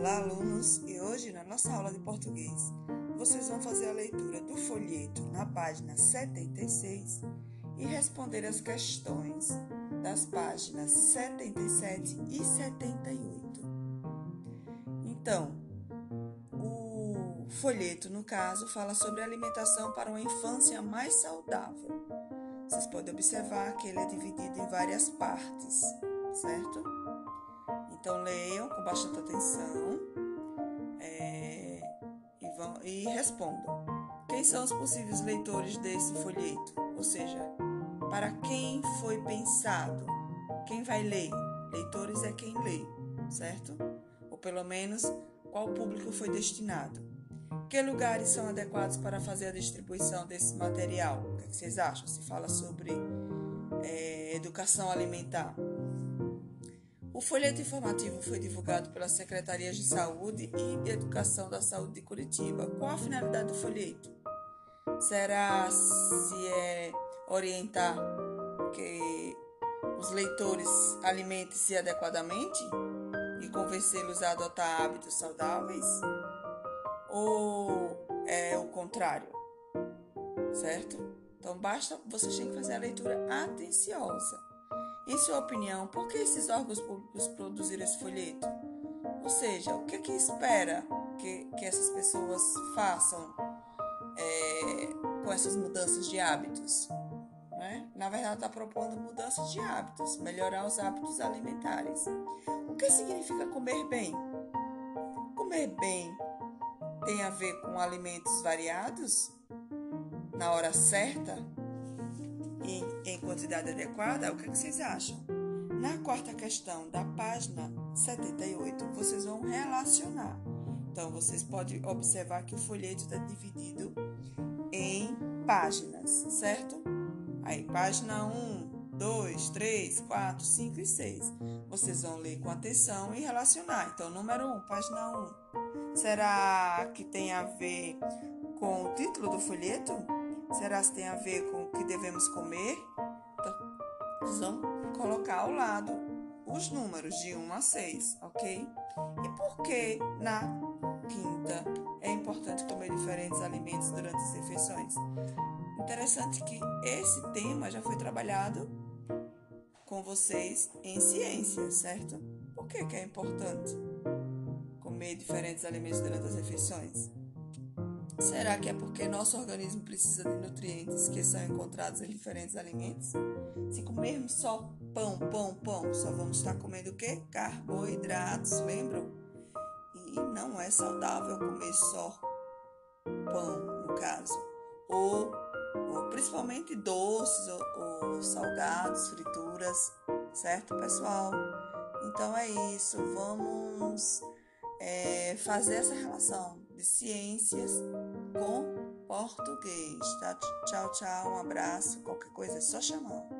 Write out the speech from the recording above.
Olá, alunos! E hoje, na nossa aula de português, vocês vão fazer a leitura do folheto na página 76 e responder as questões das páginas 77 e 78. Então, o folheto, no caso, fala sobre alimentação para uma infância mais saudável. Vocês podem observar que ele é dividido em várias partes, certo? Então leiam com bastante atenção e, respondam. Quem são os possíveis leitores desse folheto? Ou seja, para quem foi pensado? Quem vai ler? Leitores é quem lê, certo? Ou pelo menos qual público foi destinado. Que lugares são adequados para fazer a distribuição desse material? O que, é vocês acham? Se fala sobre é, educação alimentar. O folheto informativo foi divulgado pelas Secretarias de Saúde e de Educação da Saúde de Curitiba. Qual a finalidade do folheto? Será se é orientar que os leitores alimentem-se adequadamente e convencê-los a adotar hábitos saudáveis? Ou é o contrário? Certo? Então basta você tem que fazer a leitura atenciosa em sua opinião, por que esses órgãos públicos produziram esse folheto? Ou seja, o que, que espera que, que essas pessoas façam é, com essas mudanças de hábitos? Né? Na verdade, está propondo mudanças de hábitos, melhorar os hábitos alimentares. O que significa comer bem? Comer bem tem a ver com alimentos variados, na hora certa, em, em quantidade adequada, o que, é que vocês acham? Na quarta questão da página 78, vocês vão relacionar. Então, vocês podem observar que o folheto está dividido em páginas, certo? Aí, página 1, 2, 3, 4, 5 e 6. Vocês vão ler com atenção e relacionar. Então, número 1, página 1. Será que tem a ver com o título do folheto? Será que tem a ver com o que devemos comer? Então, vamos colocar ao lado os números de 1 a 6, ok? E por que na quinta é importante comer diferentes alimentos durante as refeições? Interessante que esse tema já foi trabalhado com vocês em ciência, certo? Por que, que é importante comer diferentes alimentos durante as refeições? Será que é porque nosso organismo precisa de nutrientes que são encontrados em diferentes alimentos? Se comermos só pão, pão, pão, só vamos estar comendo o quê? Carboidratos, lembram? E não é saudável comer só pão, no caso. Ou, ou principalmente doces ou, ou salgados, frituras, certo, pessoal? Então é isso, vamos é, fazer essa relação de ciências com português, tá? Tchau, tchau, um abraço, qualquer coisa é só chamar.